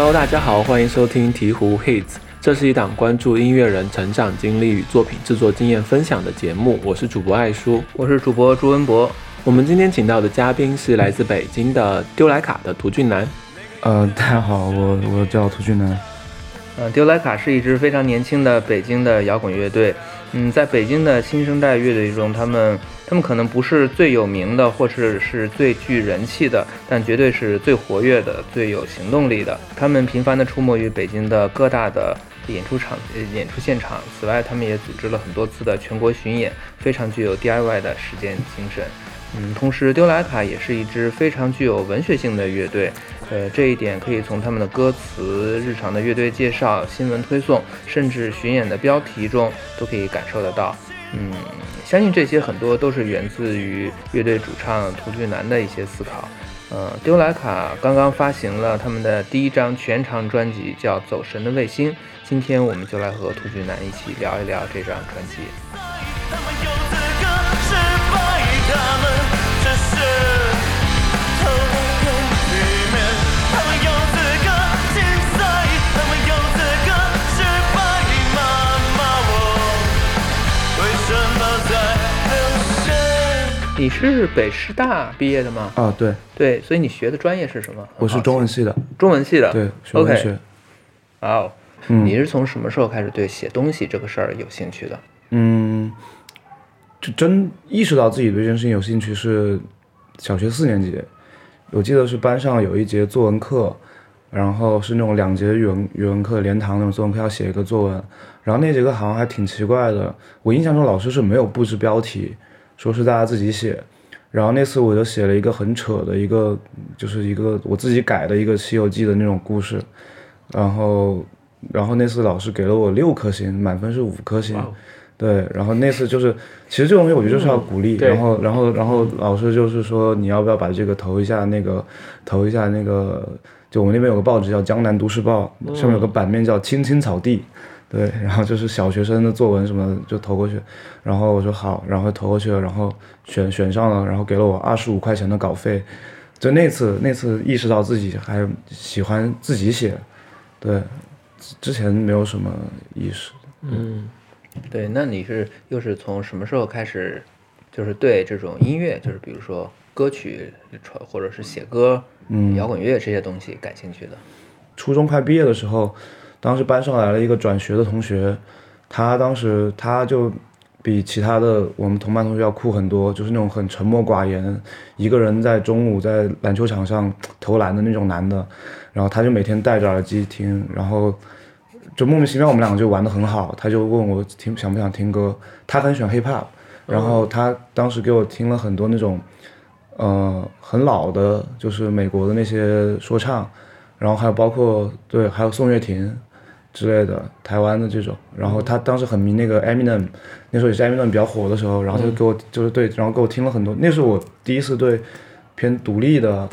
Hello，大家好，欢迎收听鹈鹕 Hits，这是一档关注音乐人成长经历与作品制作经验分享的节目。我是主播艾叔，我是主播朱文博。我们今天请到的嘉宾是来自北京的丢莱卡的涂俊南。呃，大家好，我我叫涂俊南。呃，丢莱卡是一支非常年轻的北京的摇滚乐队。嗯，在北京的新生代乐队中，他们他们可能不是最有名的，或者是最具人气的，但绝对是最活跃的、最有行动力的。他们频繁地出没于北京的各大的演出场、演出现场。此外，他们也组织了很多次的全国巡演，非常具有 DIY 的实践精神。嗯，同时，丢莱卡也是一支非常具有文学性的乐队。呃，这一点可以从他们的歌词、日常的乐队介绍、新闻推送，甚至巡演的标题中都可以感受得到。嗯，相信这些很多都是源自于乐队主唱涂俊南的一些思考。呃，丢莱卡刚刚发行了他们的第一张全长专辑，叫《走神的卫星》。今天我们就来和涂俊南一起聊一聊这张专辑。你是北师大毕业的吗？啊，对对，所以你学的专业是什么？我是中文系的。中文系的，对，学文学。哦，你是从什么时候开始对写东西这个事儿有兴趣的？嗯，就真意识到自己对这件事情有兴趣是小学四年级，我记得是班上有一节作文课，然后是那种两节语文语文课连堂那种作文课要写一个作文，然后那节课好像还挺奇怪的，我印象中老师是没有布置标题。说是大家自己写，然后那次我就写了一个很扯的一个，就是一个我自己改的一个《西游记》的那种故事，然后，然后那次老师给了我六颗星，满分是五颗星，对，然后那次就是，其实这种东西我觉得就是要鼓励，然后，然后，然后老师就是说你要不要把这个投一下那个，投一下那个，就我们那边有个报纸叫《江南都市报》，上面有个版面叫《青青草地》。对，然后就是小学生的作文什么就投过去，然后我说好，然后投过去了，然后选选上了，然后给了我二十五块钱的稿费，就那次那次意识到自己还喜欢自己写，对，之前没有什么意识。嗯，对，那你是又是从什么时候开始，就是对这种音乐，就是比如说歌曲传或者是写歌、嗯摇滚乐这些东西感兴趣的？初中快毕业的时候。当时班上来了一个转学的同学，他当时他就比其他的我们同班同学要酷很多，就是那种很沉默寡言，一个人在中午在篮球场上投篮的那种男的。然后他就每天戴着耳机听，然后就莫名其妙我们两个就玩的很好。他就问我听想不想听歌，他很喜欢 hip hop，然后他当时给我听了很多那种呃很老的，就是美国的那些说唱，然后还有包括对还有宋岳庭。之类的，台湾的这种，然后他当时很迷那个 Eminem，那时候也是 Eminem 比较火的时候，然后就给我就是对，然后给我听了很多，那是我第一次对偏独立的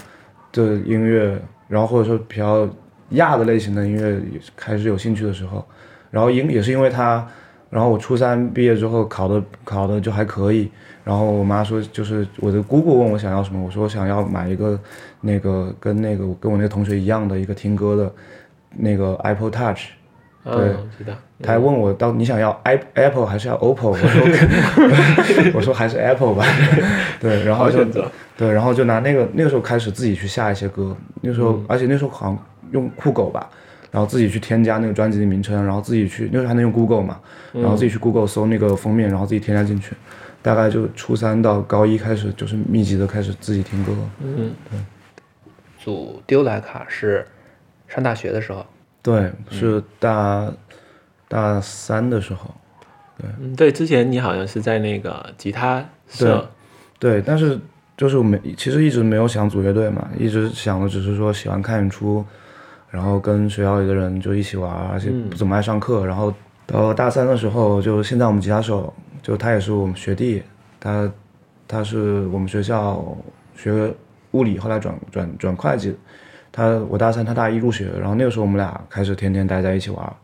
的音乐，然后或者说比较亚的类型的音乐开始有兴趣的时候，然后因也是因为他，然后我初三毕业之后考的考的就还可以，然后我妈说就是我的姑姑问我想要什么，我说我想要买一个那个跟那个跟我那个同学一样的一个听歌的那个 Apple Touch。对，知道。他还问我到你想要 i Apple 还是要 OPPO？我说 我说还是 Apple 吧。对，然后就对，然后就拿那个那个时候开始自己去下一些歌。那时候，而且那时候好像用酷狗吧，然后自己去添加那个专辑的名称，然后自己去那时候还能用 Google 嘛，然后自己去 Google 搜那个封面，然后自己添加进去。大概就初三到高一开始，就是密集的开始自己听歌。嗯，对。组丢莱卡是上大学的时候。对，是大大三的时候，对，嗯，对，之前你好像是在那个吉他社，对，但是就是我们其实一直没有想组乐队嘛，一直想的只是说喜欢看演出，然后跟学校里的人就一起玩，而且不怎么爱上课。然后到大三的时候，就现在我们吉他手，就他也是我们学弟，他他是我们学校学物理，后来转转转会计。他我大三，他大一入学，然后那个时候我们俩开始天天待在一起玩，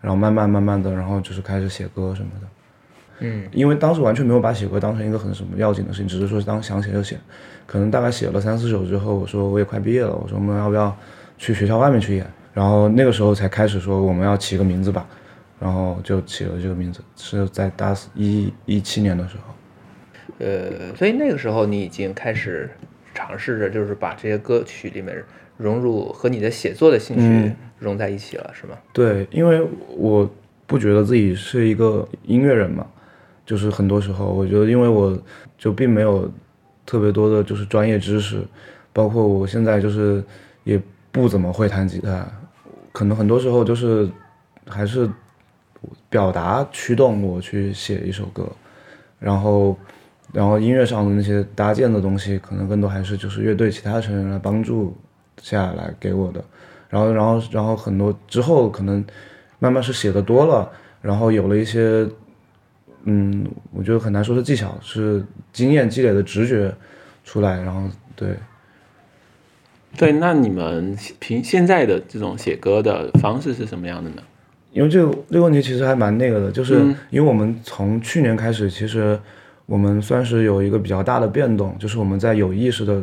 然后慢慢慢慢的，然后就是开始写歌什么的。嗯，因为当时完全没有把写歌当成一个很什么要紧的事情，只是说当想写就写。可能大概写了三四首之后，我说我也快毕业了，我说我们要不要去学校外面去演？然后那个时候才开始说我们要起个名字吧，然后就起了这个名字，是在大四一一七年的时候。呃，所以那个时候你已经开始尝试着，就是把这些歌曲里面融入和你的写作的兴趣嗯融在一起了，是吗？对，因为我不觉得自己是一个音乐人嘛，就是很多时候我觉得，因为我就并没有特别多的就是专业知识，包括我现在就是也不怎么会弹吉他，可能很多时候就是还是表达驱动我去写一首歌，然后然后音乐上的那些搭建的东西，可能更多还是就是乐队其他成员来帮助下来给我的。然后，然后，然后很多之后可能慢慢是写的多了，然后有了一些，嗯，我觉得很难说是技巧，是经验积累的直觉出来，然后对，对，那你们凭现在的这种写歌的方式是什么样的呢？因为这个这个问题其实还蛮那个的，就是嗯因为我们从去年开始，其实我们算是有一个比较大的变动，就是我们在有意识的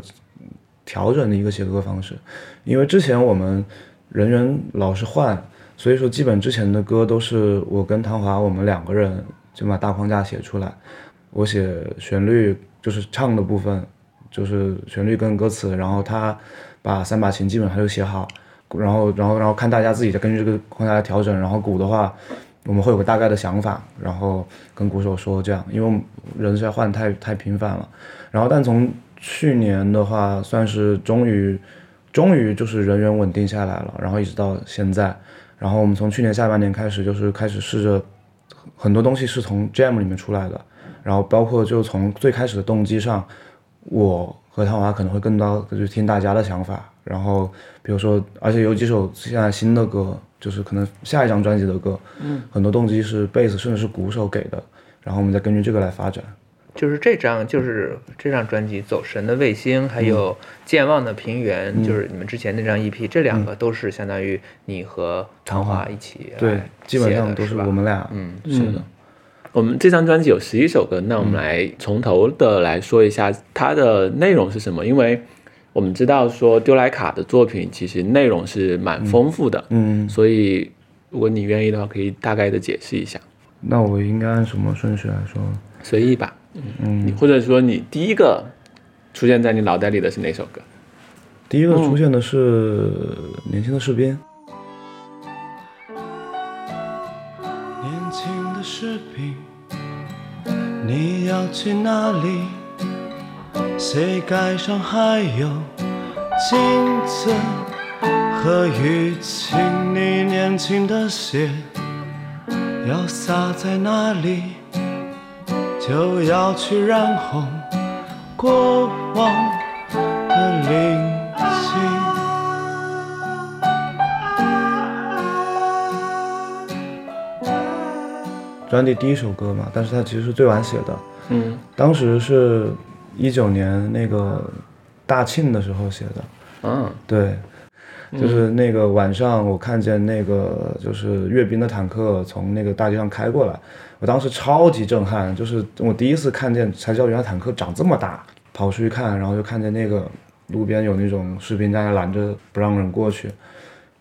调整的一个写歌方式。因为之前我们人员老是换，所以说基本之前的歌都是我跟唐华我们两个人就把大框架写出来，我写旋律就是唱的部分，就是旋律跟歌词，然后他把三把琴基本上就写好，然后然后然后看大家自己再根据这个框架来调整，然后鼓的话，我们会有个大概的想法，然后跟鼓手说这样，因为人实在换太太频繁了，然后但从去年的话，算是终于终于就是人员稳定下来了，然后一直到现在，然后我们从去年下半年开始，就是开始试着很多东西是从 Jam 里面出来的，然后包括就从最开始的动机上，我和汤华可能会更多就是听大家的想法，然后比如说，而且有几首现在新的歌，就是可能下一张专辑的歌，嗯，很多动机是贝斯甚至是鼓手给的，然后我们再根据这个来发展。就是这张，就是这张专辑《走神的卫星》，还有《健忘的平原》，就是你们之前那张 EP，这两个都是相当于你和唐华一起对，基本上都是我们俩嗯是的。我们这张专辑有十一首歌，那我们来从头的来说一下它的内容是什么，因为我们知道说丢莱卡的作品其实内容是蛮丰富的，嗯，所以如果你愿意的话，可以大概的解释一下，那我应该按什么顺序来说？随意吧，嗯你，或者说你第一个出现在你脑袋里的是哪首歌？第一个出现的是年轻的士兵。年轻的士兵，你要去哪里？膝盖上还有镜子和淤青，你年轻的血要洒在哪里？就要去染红过往的灵性。专辑第一首歌嘛，但是它其实是最晚写的。嗯当时是一九年那个大庆的时候写的，嗯对，就是那个晚上我看见那个就是阅兵的坦克从那个大街上开过来，我当时超级震撼，就是我第一次看见才知道原来坦克长这么大，跑出去看，然后就看见那个路边有那种士兵在那拦着不让人过去，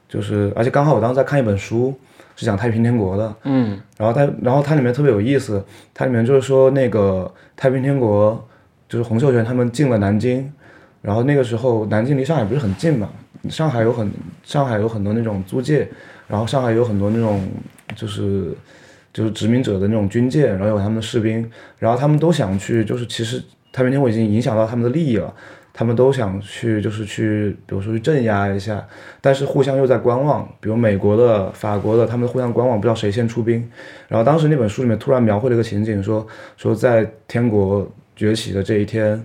就是而且刚好我当时在看一本书，是讲太平天国的，嗯。然后它，然后它里面特别有意思，它里面就是说那个太平天国，就是洪秀全他们进了南京，然后那个时候南京离上海不是很近嘛，上海有很上海有很多那种租界，然后上海有很多那种就是就是殖民者的那种军舰，然后有他们的士兵，然后他们都想去，就是其实太平天国已经影响到他们的利益了。他们都想去，就是去，比如说去镇压一下，但是互相又在观望。比如美国的、法国的，他们互相观望，不知道谁先出兵。然后当时那本书里面突然描绘了一个情景，说说在天国崛起的这一天，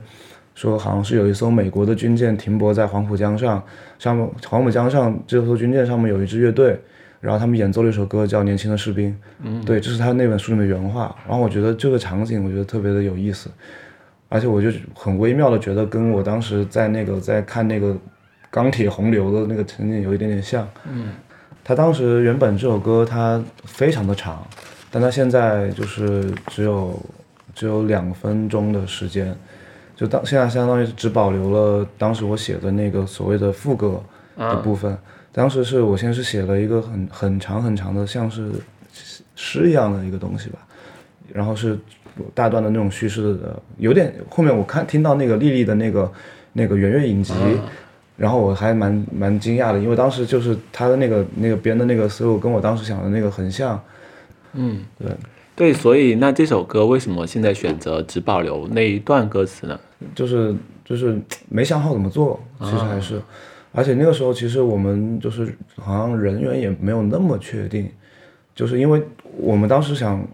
说好像是有一艘美国的军舰停泊在黄浦江上，上面黄浦江上这艘军舰上面有一支乐队，然后他们演奏了一首歌叫《年轻的士兵》，嗯，对，这是他那本书里面原话。然后我觉得这个场景，我觉得特别的有意思。而且我就很微妙的觉得跟我当时在那个在看那个钢铁洪流的那个情景有一点点像。嗯，他当时原本这首歌它非常的长，但他现在就是只有只有两分钟的时间，就当现在相当于只保留了当时我写的那个所谓的副歌的部分，当时是我先是写了一个很很长很长的，像是诗一样的一个东西吧，然后是大段的那种叙事的，有点后面我看听到那个丽丽的那个那个圆月影集，然后我还蛮蛮惊讶的，因为当时就是他的那个那个编的那个思路跟我当时想的那个很像，嗯，对，对，所以那这首歌为什么现在选择只保留那一段歌词呢？就是就是没想好怎么做，其实还是，而且那个时候其实我们就是好像人员也没有那么确定，就是因为我们当时想，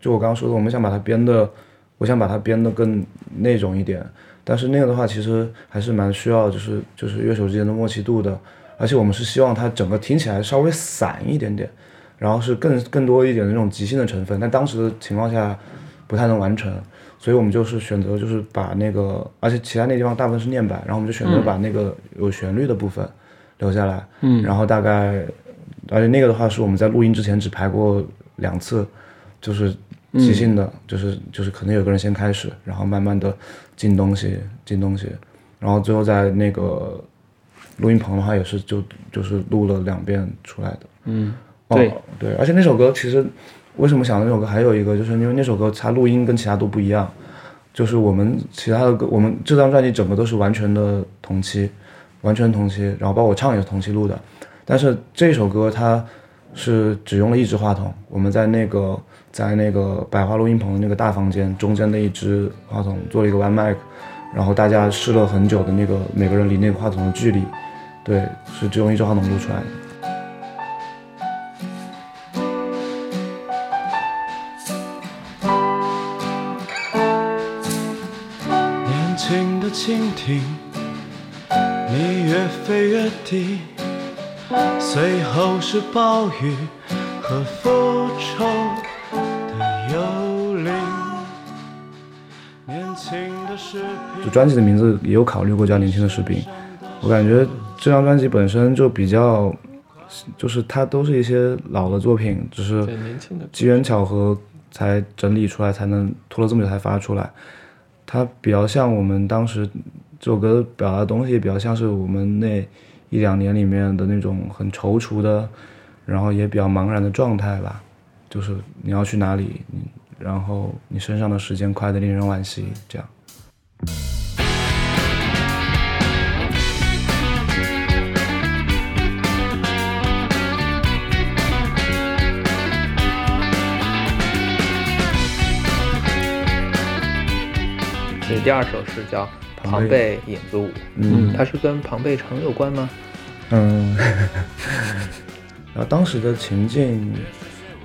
就我刚刚说的，我们想把它编的，我想把它编的更那种一点，但是那个的话其实还是蛮需要就是就是乐手之间的默契度的，而且我们是希望它整个听起来稍微散一点点，然后是更更多一点的那种即兴的成分，但当时的情况下不太能完成。所以我们就是选择，就是把那个，而且其他那地方大部分是念白，然后我们就选择把那个有旋律的部分留下来。嗯，然后大概，而且那个的话是我们在录音之前只排过两次，就是即兴的，就是就是可能有个人先开始，然后慢慢的进东西，进东西，然后最后在那个录音棚的话也是就就是录了两遍出来的。嗯，哦对对，而且那首歌其实为什么想到那首歌，还有一个就是因为那首歌它录音跟其他都不一样，就是我们其他的歌，我们这张专辑整个都是完全的同期，完全同期，然后包括我唱也是同期录的，但是这首歌它是只用了一支话筒，我们在那个在那个百花录音棚的那个大房间中间的一支话筒做了一个 one mic，然后大家试了很久的那个每个人离那个话筒的距离，对，是只用一支话筒录出来的。飞越低，随后是暴雨和复仇的幽灵。年轻的士兵就专辑的名字也有考虑过叫《年轻的士兵》，我感觉这张专辑本身就比较，就是它都是一些老的作品，只是机缘巧合才整理出来，才能拖了这么久才发出来。它比较像我们当时这首歌表达的东西，比较像是我们那一两年里面的那种很踌躇的，然后也比较茫然的状态吧。就是你要去哪里，然后你身上的时间快得令人惋惜，这样。所以第二首是叫《庞贝影子舞》，嗯。它是跟庞贝城有关吗？嗯，然后当时的情境，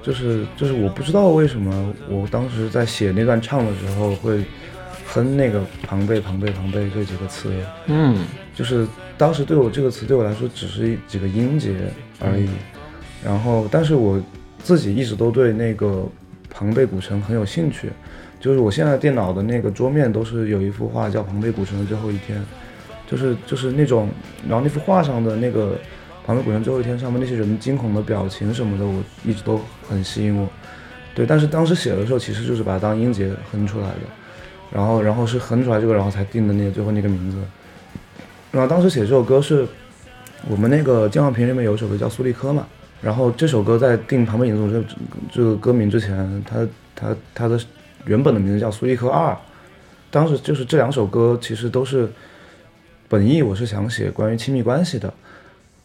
就是就是我不知道为什么我当时在写那段唱的时候会哼那个庞贝庞贝庞贝这几个词，嗯。就是当时对我这个词对我来说只是几个音节而已，然后但是我自己一直都对那个庞贝古城很有兴趣，就是我现在电脑的那个桌面都是有一幅画叫《庞贝古城的最后一天》，就是就是那种，然后那幅画上的那个庞贝古城最后一天上面那些人惊恐的表情什么的，我一直都很吸引我。对，但是当时写的时候，其实就是把它当音节哼出来的，然后然后是哼出来这个，然后才定的那个最后那个名字。然后当时写这首歌是我们那个健忘瓶里面有一首歌叫《苏利科》嘛，然后这首歌在定庞贝影子这这个歌名之前，它它它的原本的名字叫《苏利科二》，当时就是这两首歌其实都是本意，我是想写关于亲密关系的，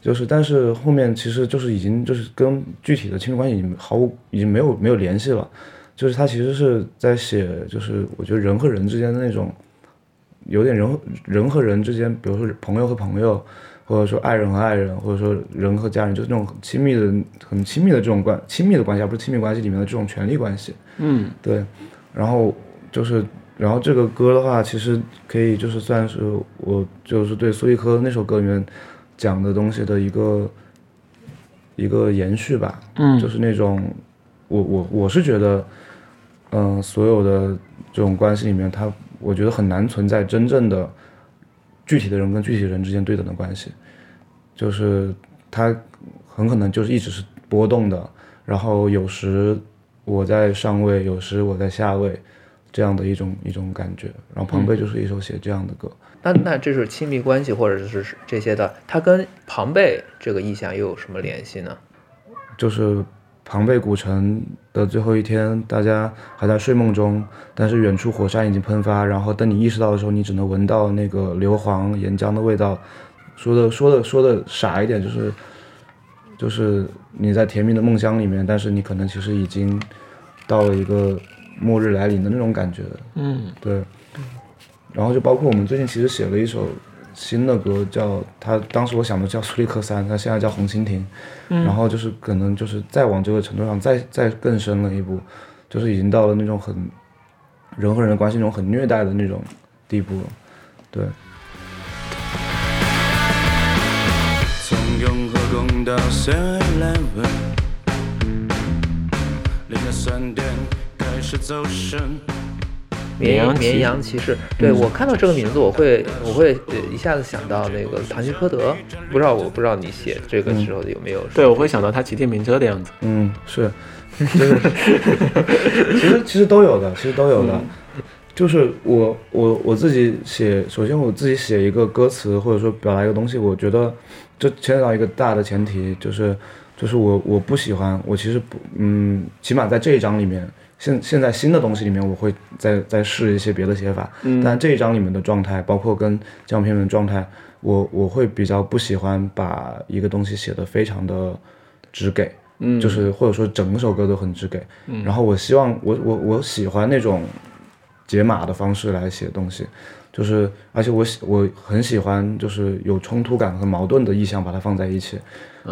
就是但是后面其实就是已经就是跟具体的亲密关系已经毫无已经没有没有联系了，就是他其实是在写就是我觉得人和人之间的那种有点人人和人之间，比如说朋友和朋友，或者说爱人和爱人，或者说人和家人，就是那种很亲密的很亲密的这种关亲密的关系，而不是亲密关系里面的这种权利关系。嗯。对，然后就是，然后这个歌的话，其实可以就是算是我就是对苏一科那首歌里面讲的东西的一个一个延续吧。嗯就是那种我我我是觉得，嗯、所有的这种关系里面，它我觉得很难存在真正的具体的人跟具体人之间对等的关系，就是它很可能就是一直是波动的，然后有时我在上位，有时我在下位，这样的一种一种感觉。然后庞贝就是一首写这样的歌。那那这是亲密关系或者是这些的，它跟庞贝这个意象又有什么联系呢？就是庞贝古城的最后一天，大家还在睡梦中，但是远处火山已经喷发，然后等你意识到的时候，你只能闻到那个硫磺岩浆的味道。说的说的说的傻一点，就是就是你在甜蜜的梦乡里面，但是你可能其实已经到了一个末日来临的那种感觉。嗯，对。然后就包括我们最近其实写了一首新的歌，叫他当时我想的叫苏利克三，他现在叫红蜻蜓。嗯然后就是可能就是再往这个程度上再再更深了一步，就是已经到了那种很人和人的关系那种很虐待的那种地步了。对，永和宫到 Seven Eleven，凌晨三点开始走神。绵绵羊骑士绵羊骑士，对我看到这个名字，我会我会呃一下子想到那个唐吉诃德，不知道我不知道你写这个时候有没有？对，我会想到他骑电瓶车的样子。嗯，是，就是其实其实都有的，其实都有的。就是我我我自己写，首先我自己写一个歌词或者说表达一个东西，我觉得这牵扯到一个大的前提，就是就是我我不喜欢，我其实不嗯，起码在这一章里面，现现在新的东西里面，我会再再试一些别的写法，嗯但这一章里面的状态，包括跟这样片面的状态，我我会比较不喜欢把一个东西写得非常的直给。嗯，就是或者说整首歌都很直给。嗯然后我希望我我我喜欢那种解码的方式来写东西，就是而且我喜我很喜欢就是有冲突感和矛盾的意象把它放在一起。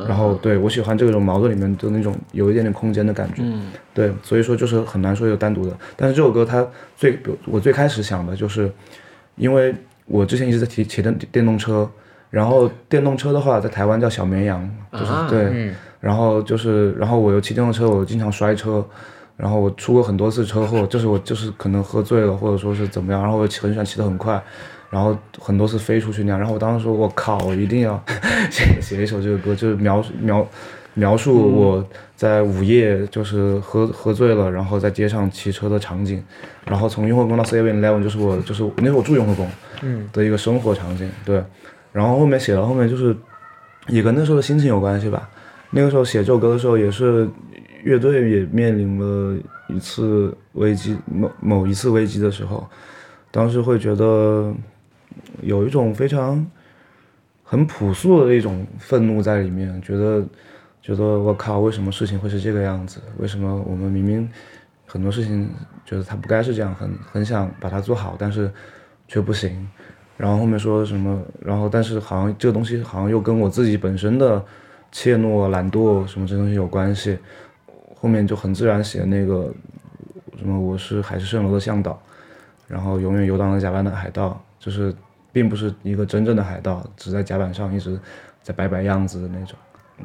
然后对我喜欢这种矛盾里面的那种有一点点空间的感觉。嗯对，所以说就是很难说有单独的。但是这首歌它最我最开始想的就是，因为我之前一直在骑骑电电动车，然后电动车的话在台湾叫小绵羊，就是、啊对。嗯然后就是，然后我又骑电动车，我经常摔车，然后我出过很多次车祸，就是我就是可能喝醉了，或者说是怎么样，然后我骑很喜欢骑得很快，然后很多次飞出去那样，然后我当时说，我靠，我一定要 写写一首这个歌，就是描描描述我在午夜就是喝喝醉了，然后在街上骑车的场景，然后从雍和宫到 Seven Eleven 就是我就是那时候我住雍和宫，嗯的一个生活场景，对。然后后面写到后面就是也跟那时候的心情有关系吧。那个时候写这首歌的时候，也是乐队也面临了一次危机，某某一次危机的时候，当时会觉得有一种非常很朴素的一种愤怒在里面，觉得觉得我靠，为什么事情会是这个样子？为什么我们明明很多事情觉得它不该是这样，很很想把它做好，但是却不行。然后后面说什么，然后但是好像这个东西好像又跟我自己本身的怯懦、懒惰什么这东西有关系。后面就很自然写那个什么我是海市蜃楼的向导，然后永远游荡在甲板的海盗，就是并不是一个真正的海盗，只在甲板上一直在摆摆样子的那种。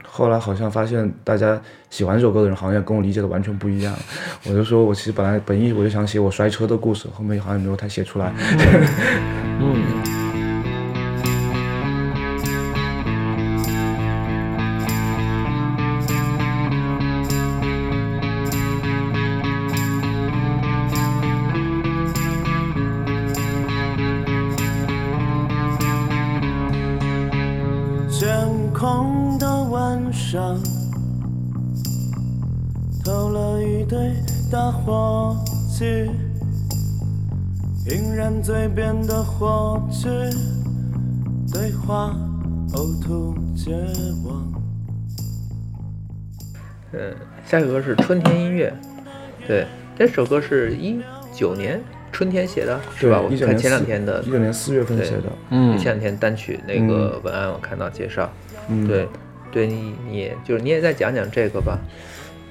后来好像发现大家喜欢这首歌的人好像跟我理解的完全不一样，我就说我其实本来本意我就想写我摔车的故事，后面好像没有太写出来。火炬，对话呕吐绝望。嗯，下一首歌是春天音乐，对，这首歌是一九年春天写的，是吧？我看前两天的。一九年四月份写的，嗯。前两天单曲那个文案我看到介绍，嗯，对，对你你就是你也再讲讲这个吧，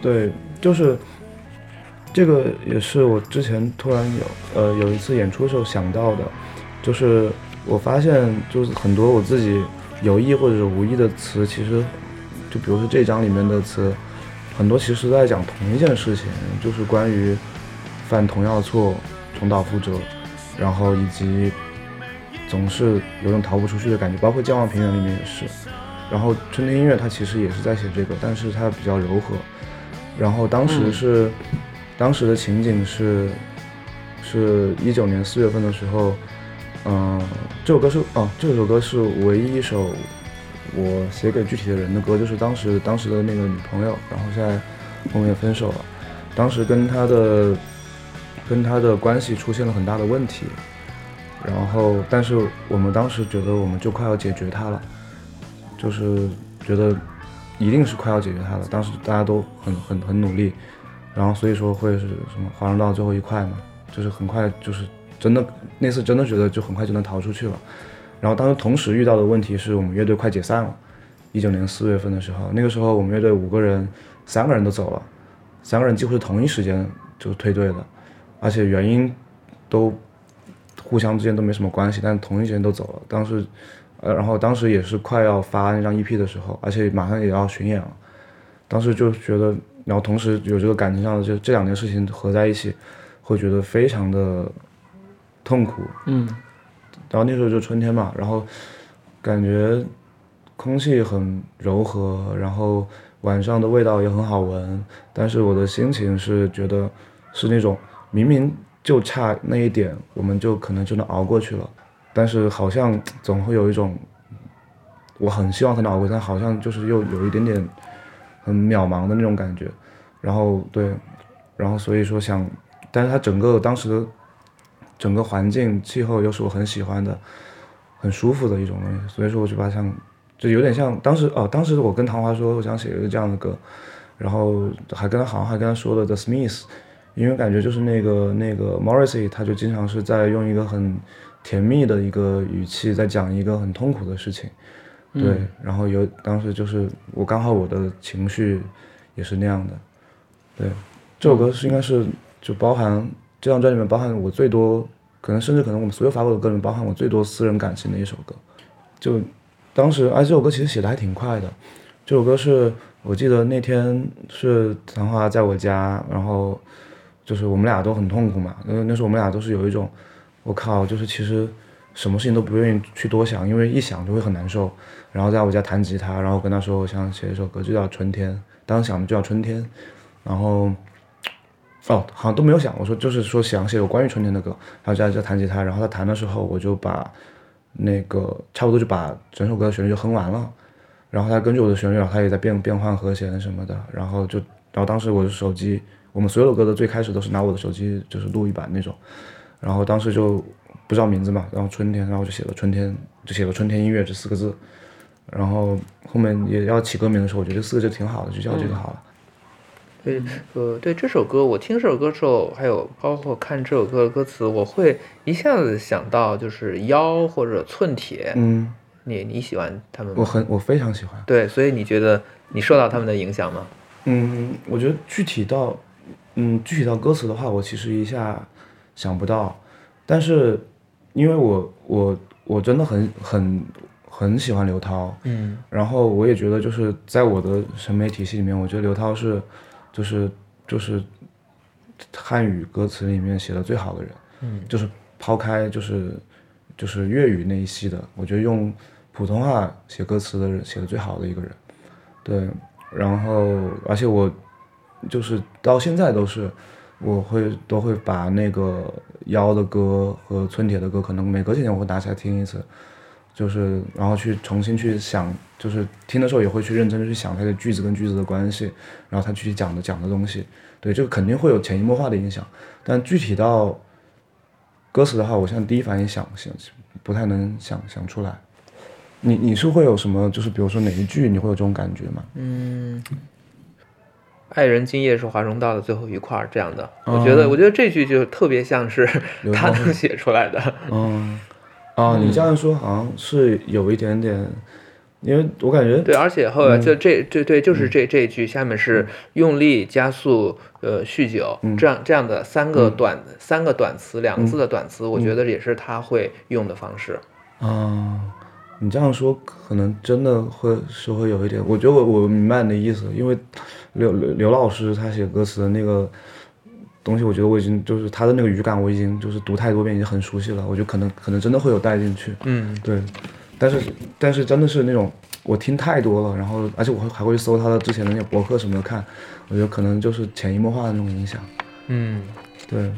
对，就是这个也是我之前突然有呃有一次演出的时候想到的，就是我发现就是很多我自己有意或者是无意的词，其实就比如说这章里面的词，很多其实都在讲同一件事情，就是关于犯同样的错，重蹈覆辙，然后以及总是有种逃不出去的感觉，包括《健忘平原》里面也是。然后春天音乐它其实也是在写这个，但是它比较柔和。然后当时嗯是，当时的情景是，是一九年四月份的时候，嗯、这首歌是哦，这首歌是唯一一首我写给具体的人的歌，就是当时当时的那个女朋友，然后现在后面分手了，当时跟她的跟她的关系出现了很大的问题，然后但是我们当时觉得我们就快要解决它了，就是觉得一定是快要解决它了，当时大家都很很很努力，然后所以说会是什么华容道最后一块嘛，就是很快就是真的那次真的觉得就很快就能逃出去了。然后当时同时遇到的问题是我们乐队快解散了，一九年四月份的时候，那个时候我们乐队五个人，三个人都走了，三个人几乎是同一时间就退队的，而且原因都互相之间都没什么关系，但同一时间都走了。当时，呃，然后当时也是快要发那张 EP 的时候，而且马上也要巡演了，当时就觉得，然后同时有这个感情上的就这两件事情合在一起，会觉得非常的痛苦，嗯。然后那时候就春天嘛，然后感觉空气很柔和，然后晚上的味道也很好闻，但是我的心情是觉得是那种明明就差那一点，我们就可能就能熬过去了，但是好像总会有一种我很希望它能熬过去，但好像就是又有一点点很渺茫的那种感觉，然后对，然后所以说想，但是它整个当时的整个环境气候又是我很喜欢的，很舒服的一种东西，所以说我就把它想，就有点像当时哦，当时我跟唐华说我想写一个这样的歌，然后还跟他好像还跟他说了 The Smiths，因为感觉就是那个那个 Morrissey 他就经常是在用一个很甜蜜的一个语气在讲一个很痛苦的事情，对，然后有当时就是我刚好我的情绪也是那样的，对，这首歌是应该是就包含这张专辑里面包含我最多，可能甚至可能我们所有发过的歌里面包含我最多私人感情的一首歌。就当时，而且这首歌其实写的还挺快的。这首歌是我记得那天是唐华在我家，然后就是我们俩都很痛苦嘛。那那时候我们俩都是有一种，我靠，就是其实什么事情都不愿意去多想，因为一想就会很难受。然后在我家弹吉他，然后跟他说我想写一首歌，就叫《春天》，当时想的就叫《春天》，然后。哦，好像都没有想，我说就是说想写有关于春天的歌，然后在在弹吉他，然后他弹的时候，我就把那个差不多就把整首歌的旋律就哼完了，然后他根据我的旋律，然后他也在变变换和弦什么的，然后就然后当时我的手机，我们所有的歌的最开始都是拿我的手机就是录一版那种，然后当时就不知道名字嘛，然后春天，然后就写了春天，就写了春天音乐这四个字，然后后面也要起歌名的时候，我觉得这四个就挺好的，就叫这个好了。对，呃，对这首歌，我听这首歌之后，还有包括看这首歌的歌词，我会一下子想到就是腰或者寸铁。嗯，你你喜欢他们吗？我很我非常喜欢。对，所以你觉得你受到他们的影响吗？嗯，我觉得具体到，嗯，具体到歌词的话，我其实一下想不到，但是因为我我我真的很很很喜欢刘涛，嗯然后我也觉得就是在我的审美体系里面，我觉得刘涛是就是就是汉语歌词里面写的最好的人，嗯，就是抛开就是就是粤语那一系的，我觉得用普通话写歌词的人写的最好的一个人，对，然后而且我就是到现在都是我会都会把那个妖的歌和村铁的歌，可能每隔几天我会拿起来听一次，就是然后去重新去想，就是听的时候也会去认真的去想它的句子跟句子的关系，然后他具体讲的讲的东西，对，这个肯定会有潜移默化的影响，但具体到歌词的话，我现在第一反应想想不太能想想出来。你你是会有什么，就是比如说哪一句你会有这种感觉吗？嗯，爱人今夜是华容道的最后一块儿这样的，哦我觉得我觉得这句就特别像是他能写出来的。嗯，啊，你这样说好像是有一点点，因为我感觉对，而且后来就这这对，就是这这一句下面是用力加速，呃，酗酒，这样这样的三个短三个短词，两个字的短词，我觉得也是他会用的方式。啊，你这样说可能真的会是会有一点，我觉得我我明白你的意思，因为刘刘刘老师他写歌词的那个东西，我觉得我已经就是他的那个语感，我已经就是读太多遍，已经很熟悉了，我觉得可能可能真的会有带进去，嗯，对，但是但是真的是那种我听太多了，然后而且我会还会去搜他的之前的那些博客什么的看，我觉得可能就是潜移默化的那种影响，嗯，对，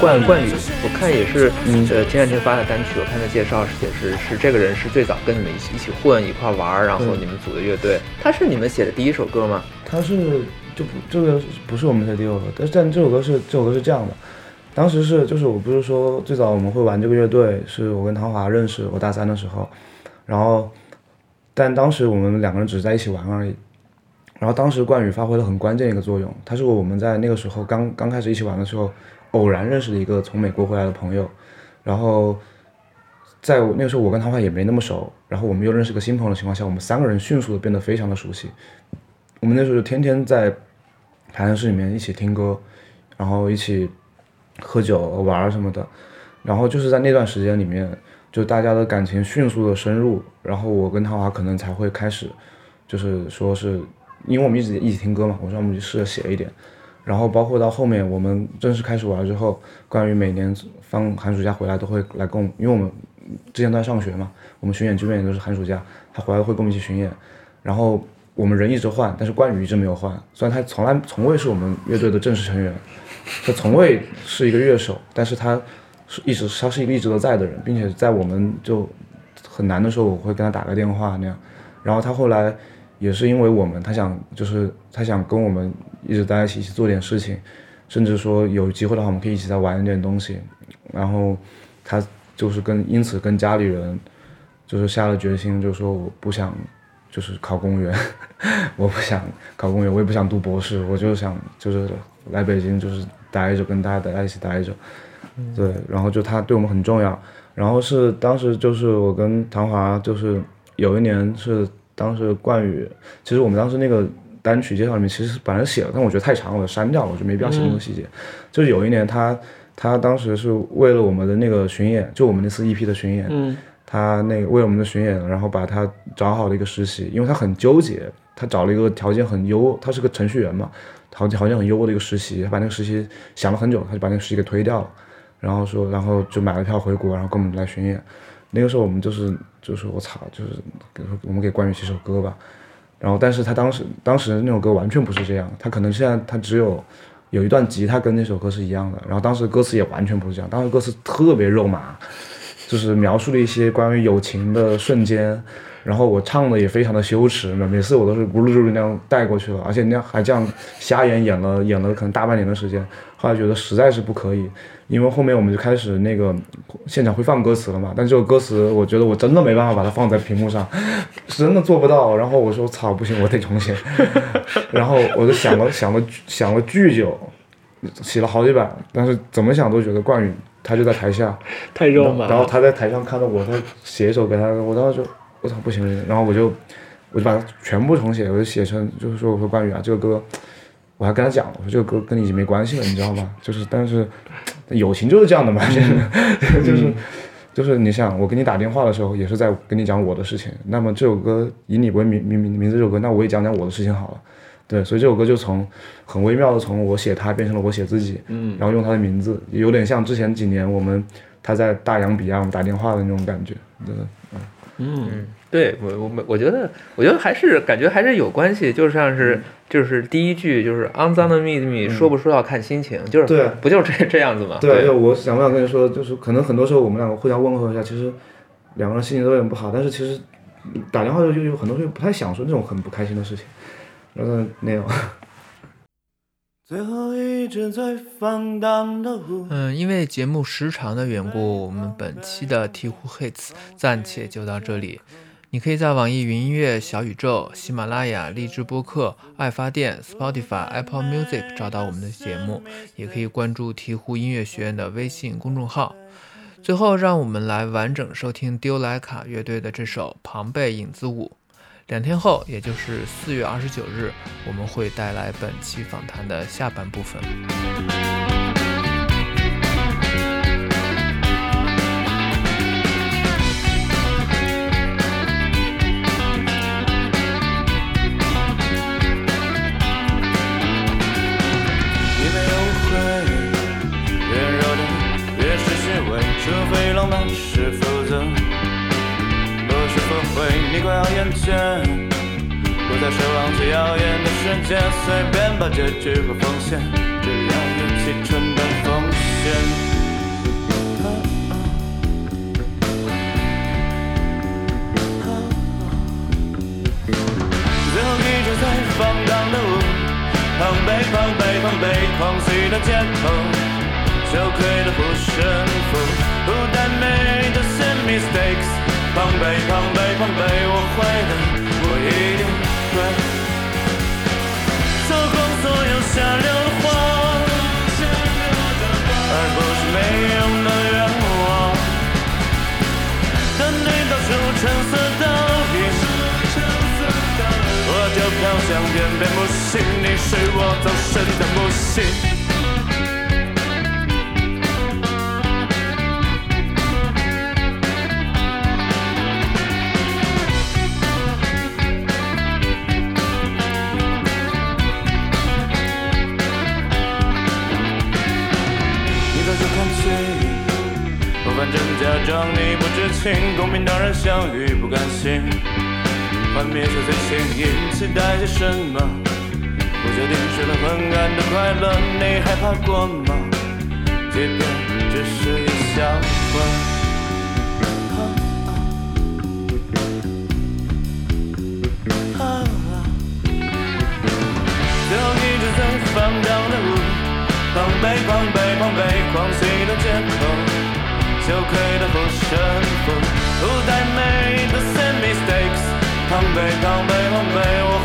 冠冠宇，我看也是，嗯呃，前两天发的单曲，我看他介绍是也是是这个人是最早跟你们一起一起混一块玩，然后你们组的乐队，他是你们写的第一首歌吗？他是就不这个不是我们写的第六个，但是但这首歌是这首歌是这样的，当时是就是我不是说最早我们会玩这个乐队，是我跟唐华认识，我大三的时候，然后但当时我们两个人只是在一起玩而已。然后当时冠宇发挥了很关键一个作用，他是我们在那个时候刚刚开始一起玩的时候，偶然认识的一个从美国回来的朋友，然后在那个时候我跟唐华也没那么熟，然后我们又认识个新朋友的情况下，我们三个人迅速的变得非常的熟悉。我们那时候就天天在排练室里面一起听歌，然后一起喝酒玩什么的，然后就是在那段时间里面，就大家的感情迅速的深入，然后我跟唐华可能才会开始，就是说是因为我们一直一起听歌嘛，我说我们就试着写一点，然后包括到后面我们正式开始玩之后，关于每年放寒暑假回来都会来跟我们，因为我们之前都在上学嘛，我们巡演基本也都是寒暑假，他回来会跟我们一起巡演，然后我们人一直换，但是关羽一直没有换，虽然他从来从未是我们乐队的正式成员，他从未是一个乐手，但是他是一直他是一个一直都在的人，并且在我们就很难的时候，我会跟他打个电话那样，然后他后来也是因为我们，他想就是他想跟我们一直待在一起，一起做点事情，甚至说有机会的话，我们可以一起再玩一点东西，然后他就是跟因此跟家里人就是下了决心，就说我不想就是考公务员，我不想考公务员，我也不想读博士，我就想就是来北京就是待着，跟大家待在一起待着，对，然后就他对我们很重要，然后是当时就是我跟唐华就是有一年是当时冠宇，其实我们当时那个单曲介绍里面其实本来写了，但我觉得太长了，我删掉了，我就没必要写那个细节。就是有一年他他当时是为了我们的那个巡演，就我们那次 EP 的巡演，嗯他那个为了我们的巡演，然后把他找好了一个实习，因为他很纠结，他找了一个条件很优，他是个程序员嘛，条件条件很优的一个实习，他把那个实习想了很久，他就把那个实习给推掉了，然后说，然后就买了票回国，然后跟我们来巡演。那个时候我们就是就是我操，就是给我们给关羽写首歌吧，然后但是他当时当时那首歌完全不是这样，他可能现在他只有有一段吉他跟那首歌是一样的，然后当时歌词也完全不是这样，当时歌词特别肉麻，就是描述了一些关于友情的瞬间，然后我唱的也非常的羞耻，每次我都是咕噜噜噜那样带过去了，而且那样还这样瞎演演了演了可能大半年的时间，后来觉得实在是不可以，因为后面我们就开始那个现场会放歌词了嘛，但这首歌词我觉得我真的没办法把它放在屏幕上，真的做不到，然后我说操不行，我得重写，然后我就想了想了想了巨久，写了好几版，但是怎么想都觉得冠宇他就在台下。太肉麻了。然后他在台上看到我，在写一首给他，我当时就我操不行不行，然后我就我就把它全部重写，我就写成就是说我说关羽啊这个歌，我还跟他讲，我说这个歌跟你已经没关系了，你知道吗？就是但是友情就是这样的嘛，就是就是你想我给你打电话的时候也是在跟你讲我的事情，那么这首歌以你为名名名名字这首歌，那我也讲讲我的事情好了。对，所以这首歌就从很微妙的从我写他变成了我写自己，嗯，然后用他的名字，有点像之前几年我们他在大洋彼岸我们打电话的那种感觉，对，嗯，对我我们我觉得我觉得还是感觉还是有关系，就像是、就是第一句就是肮脏的秘密，说不说要看心情，就是对不就是这这样子吗？对，就我想不想跟你说，就是可能很多时候我们两个互相问候一下，其实两个人心情都有点不好，但是其实打电话就就有很多时候不太想说那种很不开心的事情，然后那样。最后一直在放荡的舞。嗯，因为节目时长的缘故，我们本期的鹈鹕 hits 暂且就到这里。你可以在网易云音乐、小宇宙、喜马拉雅、荔枝播客、爱发电、Spotify、Apple Music 找到我们的节目，也可以关注鹈鹕音乐学院的微信公众号。最后，让我们来完整收听丢莱卡乐队的这首《庞贝影子舞》。两天后，也就是四月二十九日，我们会带来本期访谈的下半部分。在奢望最耀眼的瞬间，随便把结局和奉献，只要有青春的风险。最后一站在放荡的舞，碰杯碰杯碰杯，狂喜的街头，羞愧的护身符，不但没这些 mistakes，碰杯碰。的木心，你是我终身的木心。你早就看清，我反正假装你不知情，公平当然相遇不甘心。幻灭就最前夜，期待着什么？不确定学了很暗的快乐，你害怕过吗？即便只是一小会。放荡的舞，狂悲狂悲狂悲，狂喜的借口，羞愧的护身符，不带美的 s y Hungry, hungry, hungry.